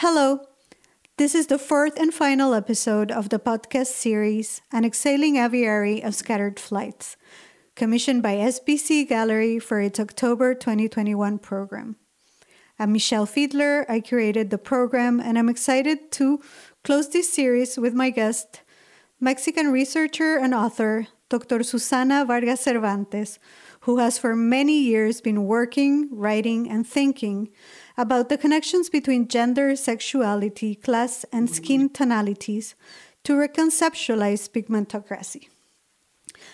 Hello. This is the fourth and final episode of the podcast series An Exhaling Aviary of Scattered Flights, commissioned by SBC Gallery for its October 2021 program. I'm Michele Fiedler. I curated the program, and I'm excited to close this series with my guest, Mexican researcher and author, Dr. Susana Vargas Cervantes, who has for many years been working, writing, and thinking about the connections between gender, sexuality, class, and skin tonalities to reconceptualize pigmentocracy.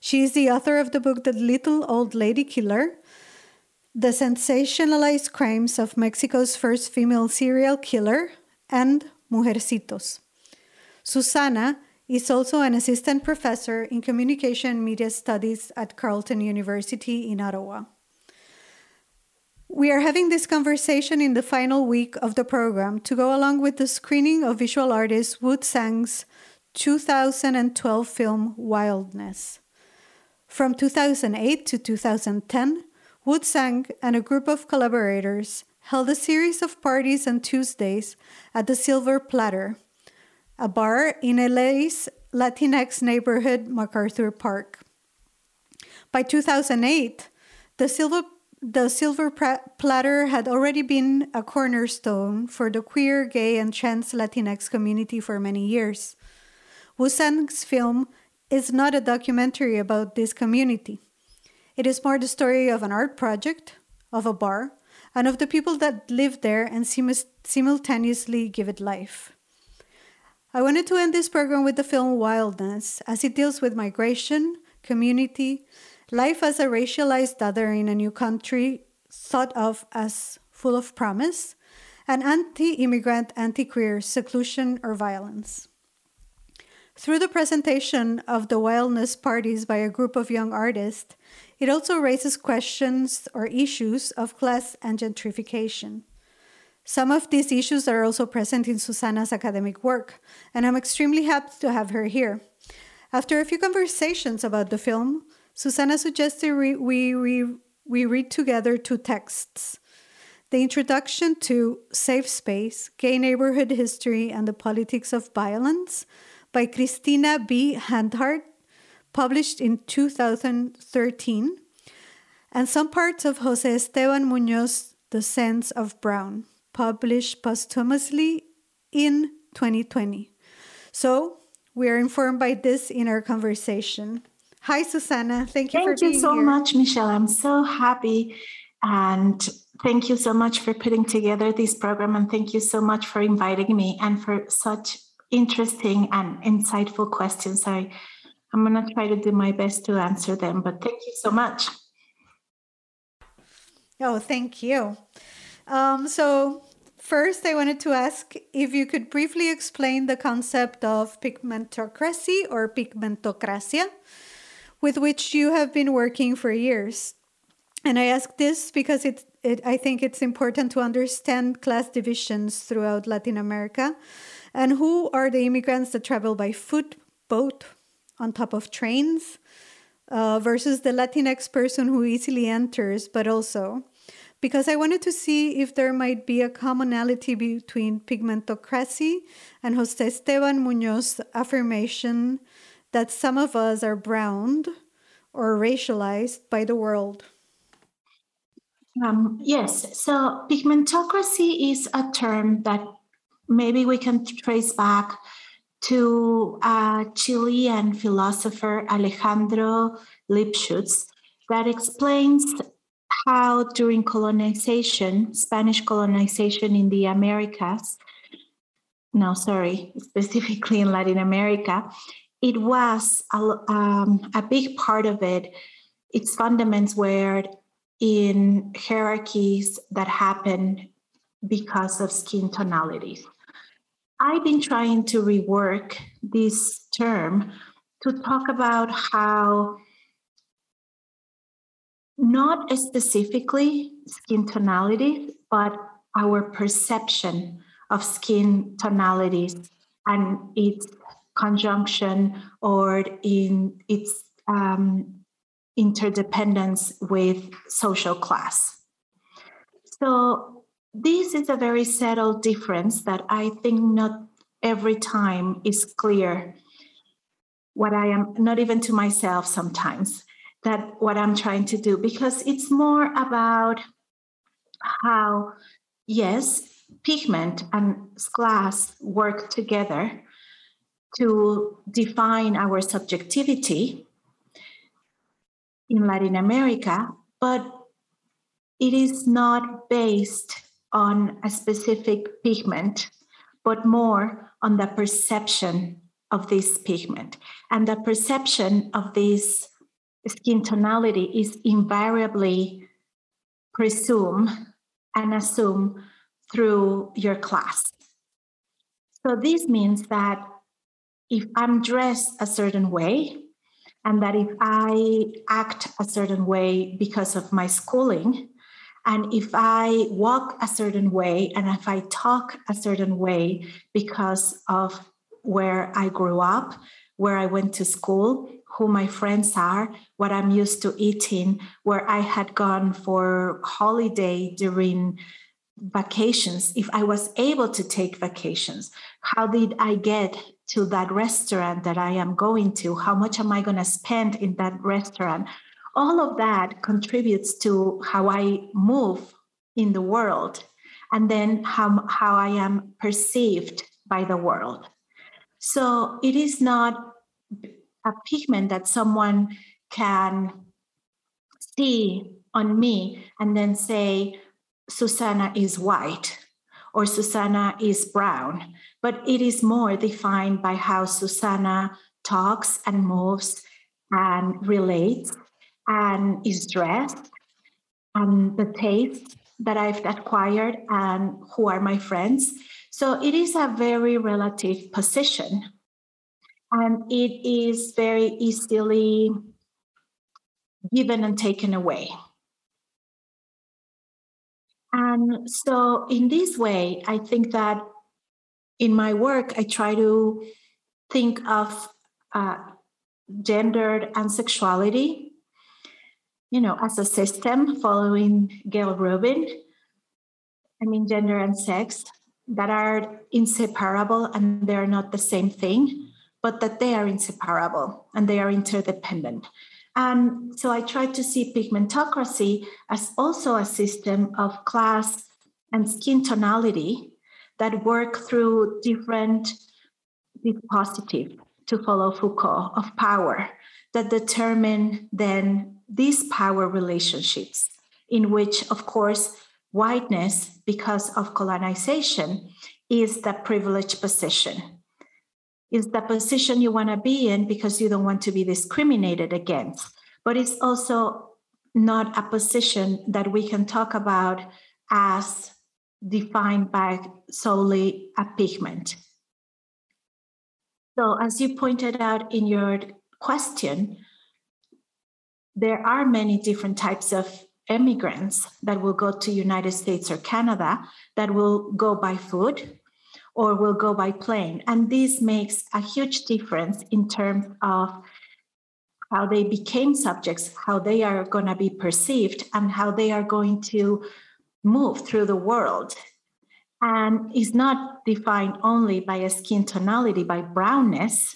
She is the author of the book The Little Old Lady Killer The Sensationalized Crimes of Mexico's First Female Serial Killer and Mujercitos. Susana is also an assistant professor in communication and media studies at Carleton University in Ottawa. We are having this conversation in the final week of the program to go along with the screening of visual artist Wu Tsang's 2012 film Wildness. From 2008 to 2010, Wu Tsang and a group of collaborators held a series of parties on Tuesdays at the Silver Platter, a bar in LA's Latinx neighborhood, MacArthur Park. By 2008, the Silver the silver platter had already been a cornerstone for the queer, gay, and trans Latinx community for many years. Wu Tsang's film is not a documentary about this community. It is more the story of an art project, of a bar, and of the people that live there and sim- simultaneously give it life. I wanted to end this program with the film Wildness, as it deals with migration, community, Life as a racialized other in a new country, thought of as full of promise, and anti immigrant, anti queer seclusion or violence. Through the presentation of the wildness parties by a group of young artists, it also raises questions or issues of class and gentrification. Some of these issues are also present in Susana's academic work, and I'm extremely happy to have her here. After a few conversations about the film, Susana suggested we, we, we, we read together two texts the introduction to Safe Space Gay Neighborhood History and the Politics of Violence by Christina B. Hanhardt, published in 2013, and some parts of Jose Esteban Munoz, The Sense of Brown, published posthumously in 2020. So, we are informed by this in our conversation. Hi, Susana. Thank you thank you so here. much, Michele. I'm so happy. And thank you so much for putting together this program. And thank you so much for inviting me and for such interesting and insightful questions. I, I'm going to try to do my best to answer them, but thank you so much. Oh, thank you. Um, so, first, I wanted to ask if you could briefly explain the concept of pigmentocracy or pigmentocracia with which you have been working for years. And I ask this because it, it, I think it's important to understand class divisions throughout Latin America and who are the immigrants that travel by foot, boat, on top of trains, uh, versus the Latinx person who easily enters, but also because I wanted to see if there might be a commonality between pigmentocracy and Jose Esteban Munoz's affirmation that some of us are browned or racialized by the world? Um, yes, so pigmentocracy is a term that maybe we can trace back to a Chilean philosopher Alejandro Lipschutz that explains how during colonization, Spanish colonization in the Americas, no, sorry, specifically in Latin America, it was a, um, a big part of it. Its fundaments were in hierarchies that happen because of skin tonalities. I've been trying to rework this term to talk about how not specifically skin tonalities, but our perception of skin tonalities and its conjunction or in its um, interdependence with social class. So this is a very subtle difference that I think not every time is clear. What I am, not even to myself sometimes, that what I'm trying to do, because it's more about how, yes, pigment and glass work together to define our subjectivity in Latin America, but it is not based on a specific pigment, but more on the perception of this pigment. And the perception of this skin tonality is invariably presumed and assumed through your class. So this means that if I'm dressed a certain way, and that if I act a certain way because of my schooling, and if I walk a certain way, and if I talk a certain way because of where I grew up, where I went to school, who my friends are, what I'm used to eating, where I had gone for holiday during vacations, if I was able to take vacations, how did I get to that restaurant that I am going to? How much am I going to spend in that restaurant? All of that contributes to how I move in the world and then how, how I am perceived by the world. So it is not a pigment that someone can see on me and then say, Susana is white or Susana is brown, but it is more defined by how Susana talks and moves and relates and is dressed and the taste that I've acquired and who are my friends. So it is a very relative position. And it is very easily given and taken away. And so, in this way, I think that in my work, I try to think of uh, gender and sexuality, you know, as a system following Gayle Rubin. I mean, gender and sex that are inseparable and they're not the same thing, but that they are inseparable and they are interdependent. And so I tried to see pigmentocracy as also a system of class and skin tonality that work through different dispositive, to follow Foucault, of power that determine then these power relationships, in which, of course, whiteness, because of colonization, is the privileged position is the position you want to be in because you don't want to be discriminated against. But it's also not a position that we can talk about as defined by solely a pigment. So, as you pointed out in your question, there are many different types of immigrants that will go to United States or Canada that will go by food, or will go by plane. And this makes a huge difference in terms of how they became subjects, how they are going to be perceived, and how they are going to move through the world. And is not defined only by a skin tonality, by brownness,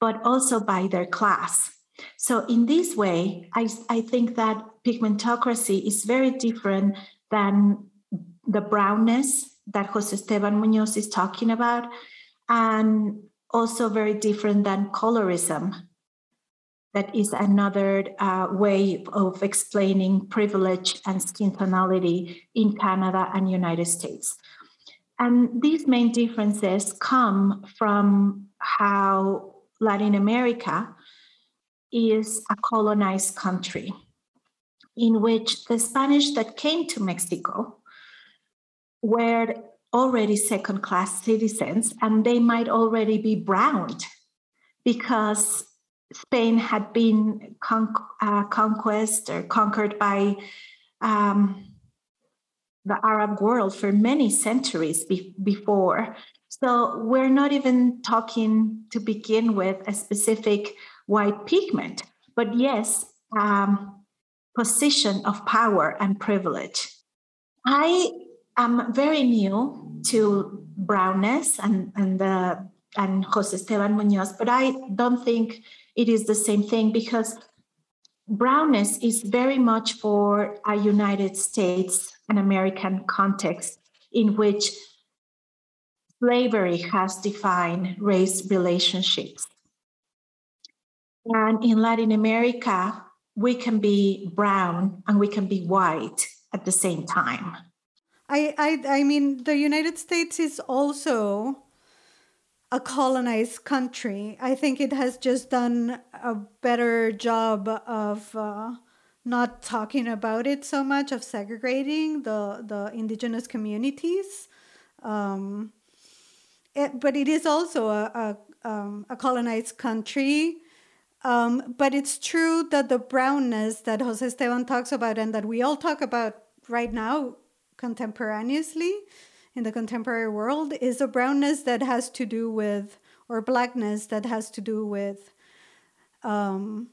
but also by their class. So, in this way, I, I think that pigmentocracy is very different than the brownness that Jose Esteban Munoz is talking about, and also very different than colorism. That is another uh, way of explaining privilege and skin tonality in Canada and United States. And these main differences come from how Latin America is a colonized country in which the Spanish that came to Mexico were already second class citizens and they might already be browned because Spain had been con- uh, conquest or conquered by um, the Arab world for many centuries be- before. So we're not even talking to begin with a specific white pigment, but yes, um, position of power and privilege. I I'm very new to brownness and and the and Jose Esteban Munoz, but I don't think it is the same thing because brownness is very much for a United States and American context in which slavery has defined race relationships. And in Latin America, we can be brown and we can be white at the same time. I, I, I mean, the United States is also a colonized country. I think it has just done a better job of uh, not talking about it so much, of segregating the, the indigenous communities. Um, it, but it is also a, a, um, a colonized country. Um, but it's true that the brownness that Jose Esteban talks about and that we all talk about right now contemporaneously in the contemporary world is a brownness that has to do with, or blackness that has to do with um,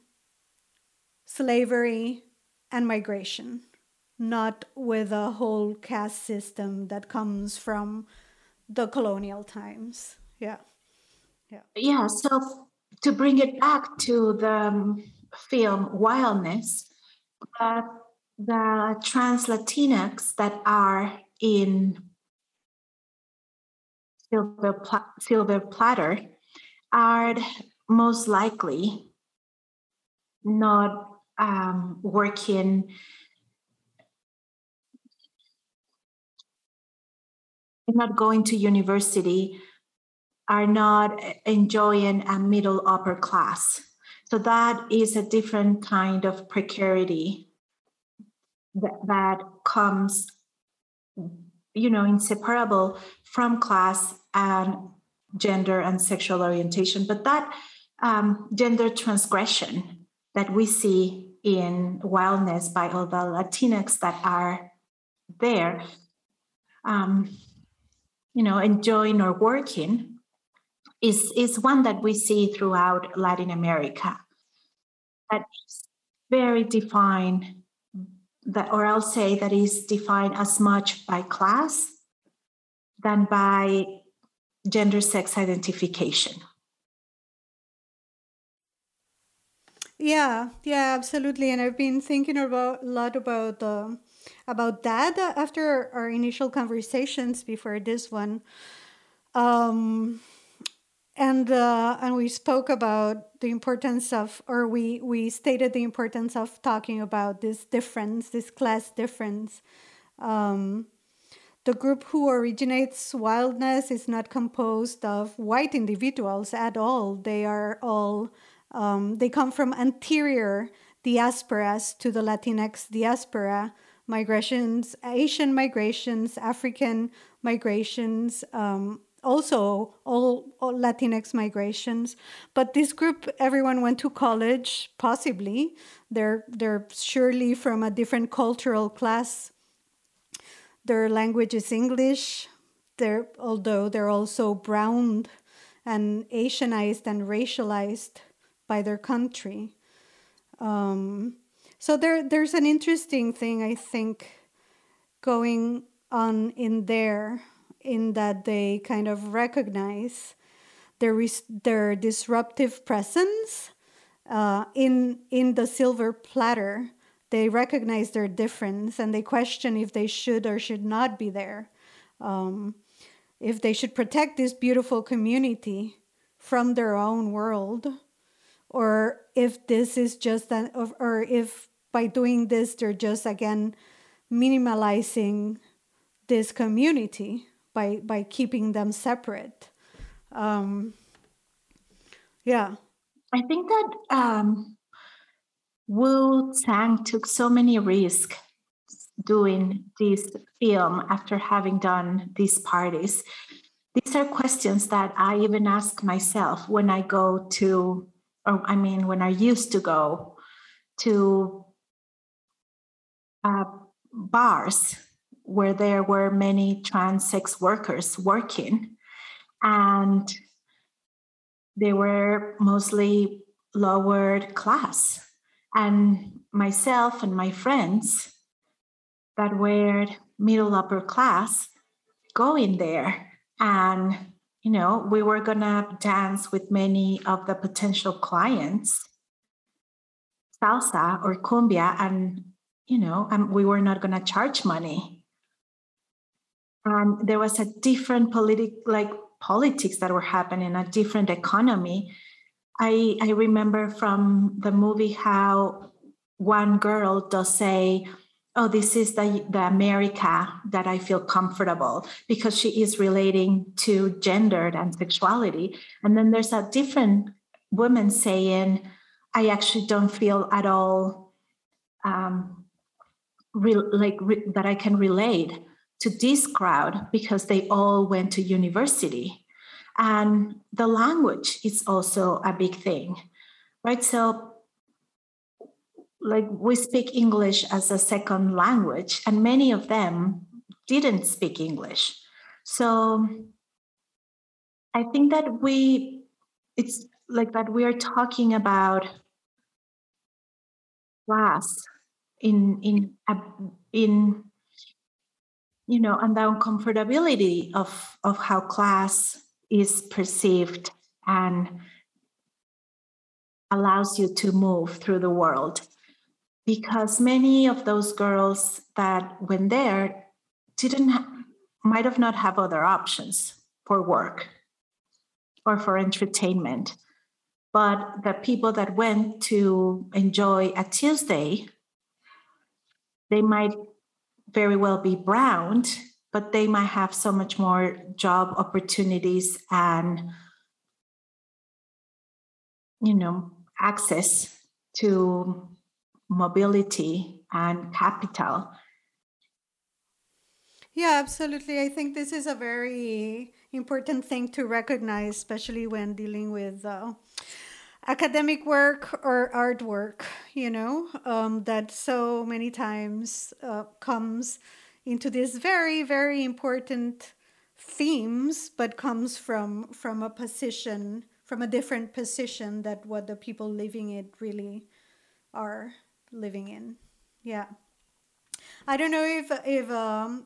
slavery and migration, not with a whole caste system that comes from the colonial times. Yeah. Yeah. Yeah. So to bring it back to the um, film Wildness, uh, the trans Latinx that are in silver, pl- silver platter are most likely not um, working not going to university are not enjoying a middle upper class. So that is a different kind of precarity that, that comes you know inseparable from class and gender and sexual orientation. But that um, gender transgression that we see in wildness by all the latinx that are there um, you know enjoying or working is is one that we see throughout latin america. That is very defined that, or I'll say that is defined as much by class than by gender sex identification. Yeah, yeah, absolutely. And I've been thinking about a lot about uh, about that after our initial conversations before this one. Um, and uh, and we spoke about the importance of or we we stated the importance of talking about this difference this class difference. Um, the group who originates wildness is not composed of white individuals at all. They are all um, they come from anterior diasporas to the latinx diaspora migrations asian migrations african migrations um, also all, all, Latinx migrations. But this group, everyone went to college, possibly. They're they're surely from a different cultural class. Their language is English. They're although they're also browned and Asianized and racialized by their country. Um, so there there's an interesting thing I think going on in there in that they kind of recognize their, their disruptive presence uh, in, in the silver platter. They recognize their difference and they question if they should or should not be there. Um, if they should protect this beautiful community from their own world, or if this is just an, or, or if by doing this they're just again minimalizing this community by by keeping them separate. Um, yeah, I think that um, Wu Tsang took so many risks doing this film after having done these parties. These are questions that I even ask myself when I go to, or I mean, when I used to go to uh, bars where there were many trans sex workers working, and they were mostly lower class. And myself and my friends that were middle upper class going there. And you know we were going to dance with many of the potential clients salsa or cumbia and you know and we were not going to charge money and there was a different politic like politics that were happening a different economy. I i remember from the movie how one girl does say oh this is the the america that i feel comfortable because she is relating to gendered and sexuality. And then there's a different woman saying I actually don't feel at all um, re- like re- that I can relate to this crowd because they all went to university. And the language is also a big thing, right? So, like, we speak English as a second language, and many of them didn't speak English. So, I think that we, it's like that we are talking about class in in in you know and the uncomfortability of of how class is perceived and allows you to move through the world. Because many of those girls that went there didn't might have not have other options for work or for entertainment. But the people that went to enjoy a Tuesday, they might very well be browned, but they might have so much more job opportunities and you know access to mobility and capital. Yeah absolutely. I think this is a very important thing to recognize especially when dealing with uh, academic work or artwork, you know, um, that so many times uh, comes into these very, very important themes, but comes from from a position, from a different position that what the people living it really are living in. Yeah. I don't know if if um,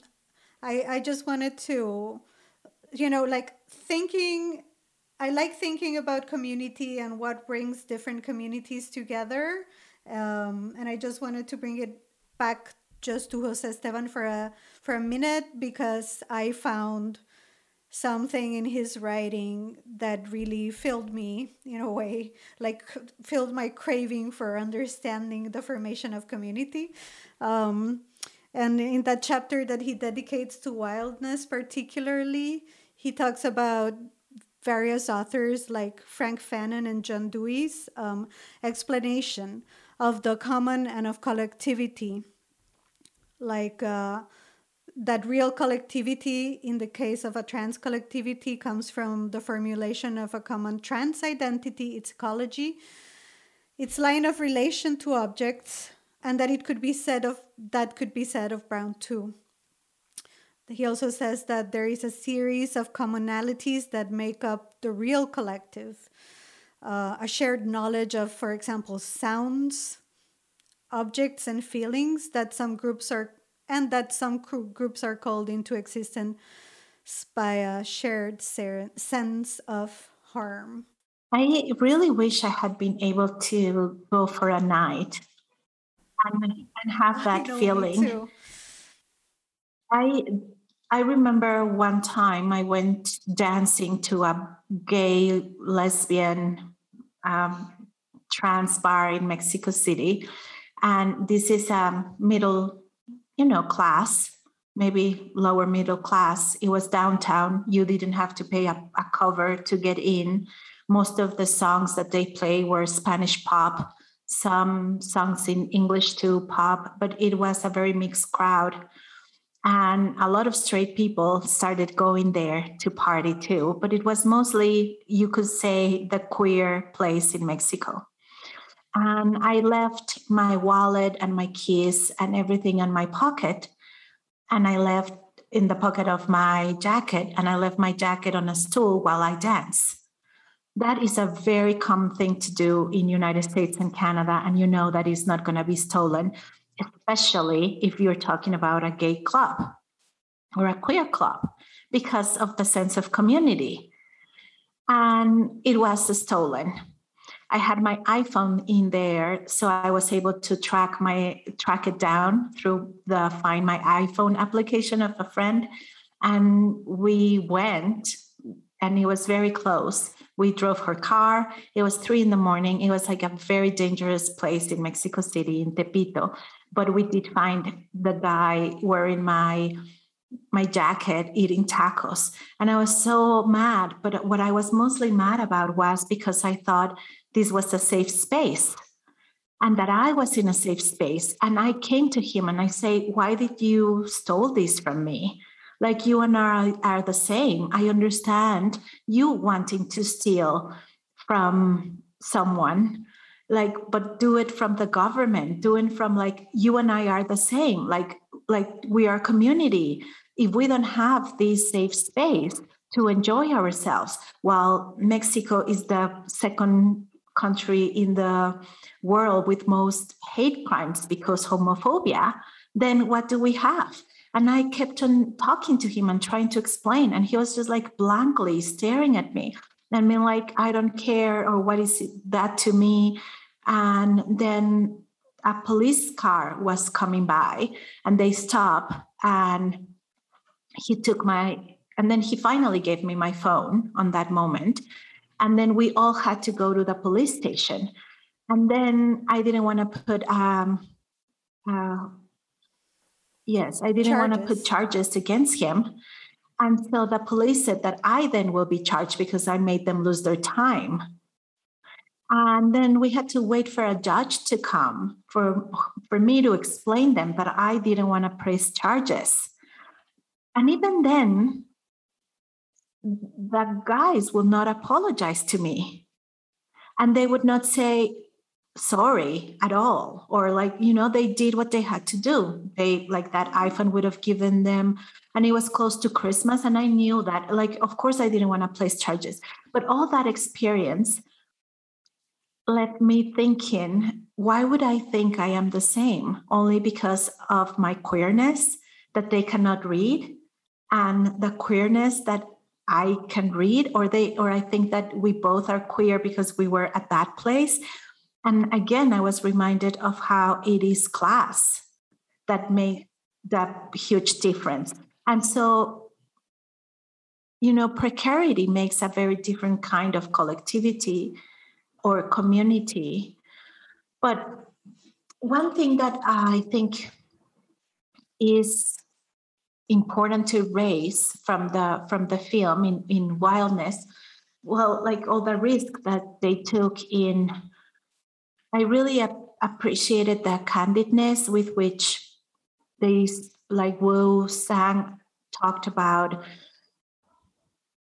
I I just wanted to, you know, like thinking I like thinking about community and what brings different communities together. Um, and I just wanted to bring it back just to Jose Esteban for a for a minute because I found something in his writing that really filled me in a way, like filled my craving for understanding the formation of community. Um, and in that chapter that he dedicates to wildness, particularly, he talks about various authors like Frantz Fanon and John Dewey's um, explanation of the common and of collectivity, like uh, that real collectivity in the case of a trans collectivity comes from the formulation of a common trans identity, its ecology, its line of relation to objects, and that it could be said of that could be said of Brown too. He also says that there is a series of commonalities that make up the real collective. Uh, a shared knowledge of, for example, sounds, objects, and feelings that some groups are, and that some groups are called into existence by a shared sense of harm. I really wish I had been able to go for a night and, and have that feeling. I I remember one time I went dancing to a gay lesbian um, trans bar in Mexico City, and this is a middle, you know, class, maybe lower middle class. It was downtown. You didn't have to pay a, a cover to get in. Most of the songs that they play were Spanish pop, some songs in English too, pop, but it was a very mixed crowd and a lot of straight people started going there to party too but it was mostly you could say the queer place in mexico. And i left my wallet and my keys and everything in my pocket and i left in the pocket of my jacket and i left my jacket on a stool while i dance. That is a very common thing to do in united states and canada and you know that is not going to be stolen especially if you're talking about a gay club. or a queer club because of the sense of community. And it was stolen. I had my iPhone in there, so I was able to track my track it down through the Find My iPhone application of a friend. And we went, and it was very close. We drove her car. It was three in the morning. It was like a very dangerous place in Mexico City, in Tepito. But we did find the guy wearing my my jacket eating tacos and i was so mad but what i was mostly mad about was because i thought this was a safe space and that I was in a safe space. And I came to him and I say, why did you stole this from me? Like you and I are the same. I understand you wanting to steal from someone, like, but do it from the government, do it from like you and I are the same. Like, like we are community. If we don't have this safe space to enjoy ourselves, while Mexico is the second country in the world with most hate crimes because homophobia, then what do we have? And I kept on talking to him and trying to explain. And he was just like blankly staring at me and being like, I don't care, or what is that to me? And then a police car was coming by and they stopped and he took my and then he finally gave me my phone on that moment. And then we all had to go to the police station. And then i didn't want to put um uh, yes i didn't want to put charges against him until the police said that i then will be charged because i made them lose their time and then we had to wait for a judge to come for for me to explain them that i didn't want to press charges. And even then the guys will not apologize to me. And they would not say sorry at all. Or like you know they did what they had to do. They like that iphone would have given them and it was close to christmas and i knew that like of course i didn't want to place charges. But all that experience led me thinking why would i think i am the same only because of my queerness that they cannot read and the queerness that I can read, or they, or I think that we both are queer because we were at that place. And again, I was reminded of how it is class that make that huge difference. And so, you know, precarity makes a very different kind of collectivity or community. But one thing that I think is important to raise from the from the film in, in wildness well like all the risk that they took in i really ap- appreciated the candidness with which they like Wu Tsang talked about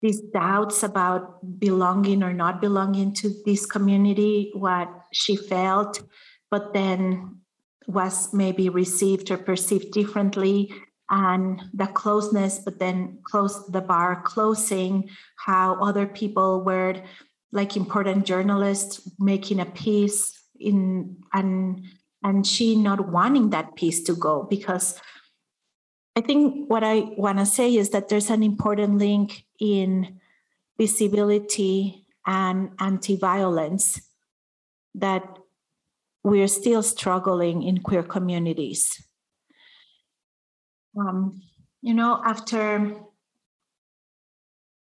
these doubts about belonging or not belonging to this community what she felt but then was maybe received or perceived differently and the closeness, but then close the bar closing, how other people were like important journalists making a piece in and and she not wanting that piece to go because I think what I want to say is that there's an important link in visibility and anti-violence that we're still struggling in queer communities um, you know, after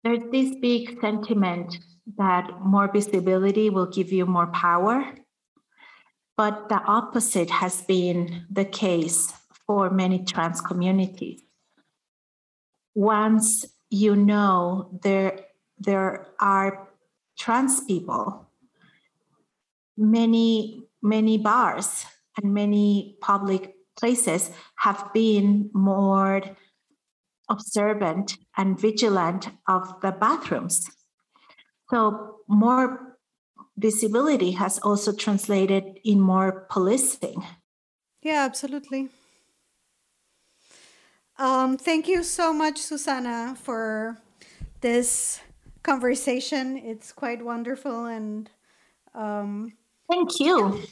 there's this big sentiment that more visibility will give you more power. But the opposite has been the case for many trans communities. Once you know there, there are trans people, many, many bars and many public places have been more observant and vigilant of the bathrooms. So, more visibility has also translated in more policing. Yeah, absolutely. Um, thank you so much, Susana, for this conversation. It's quite wonderful and. Um, thank you.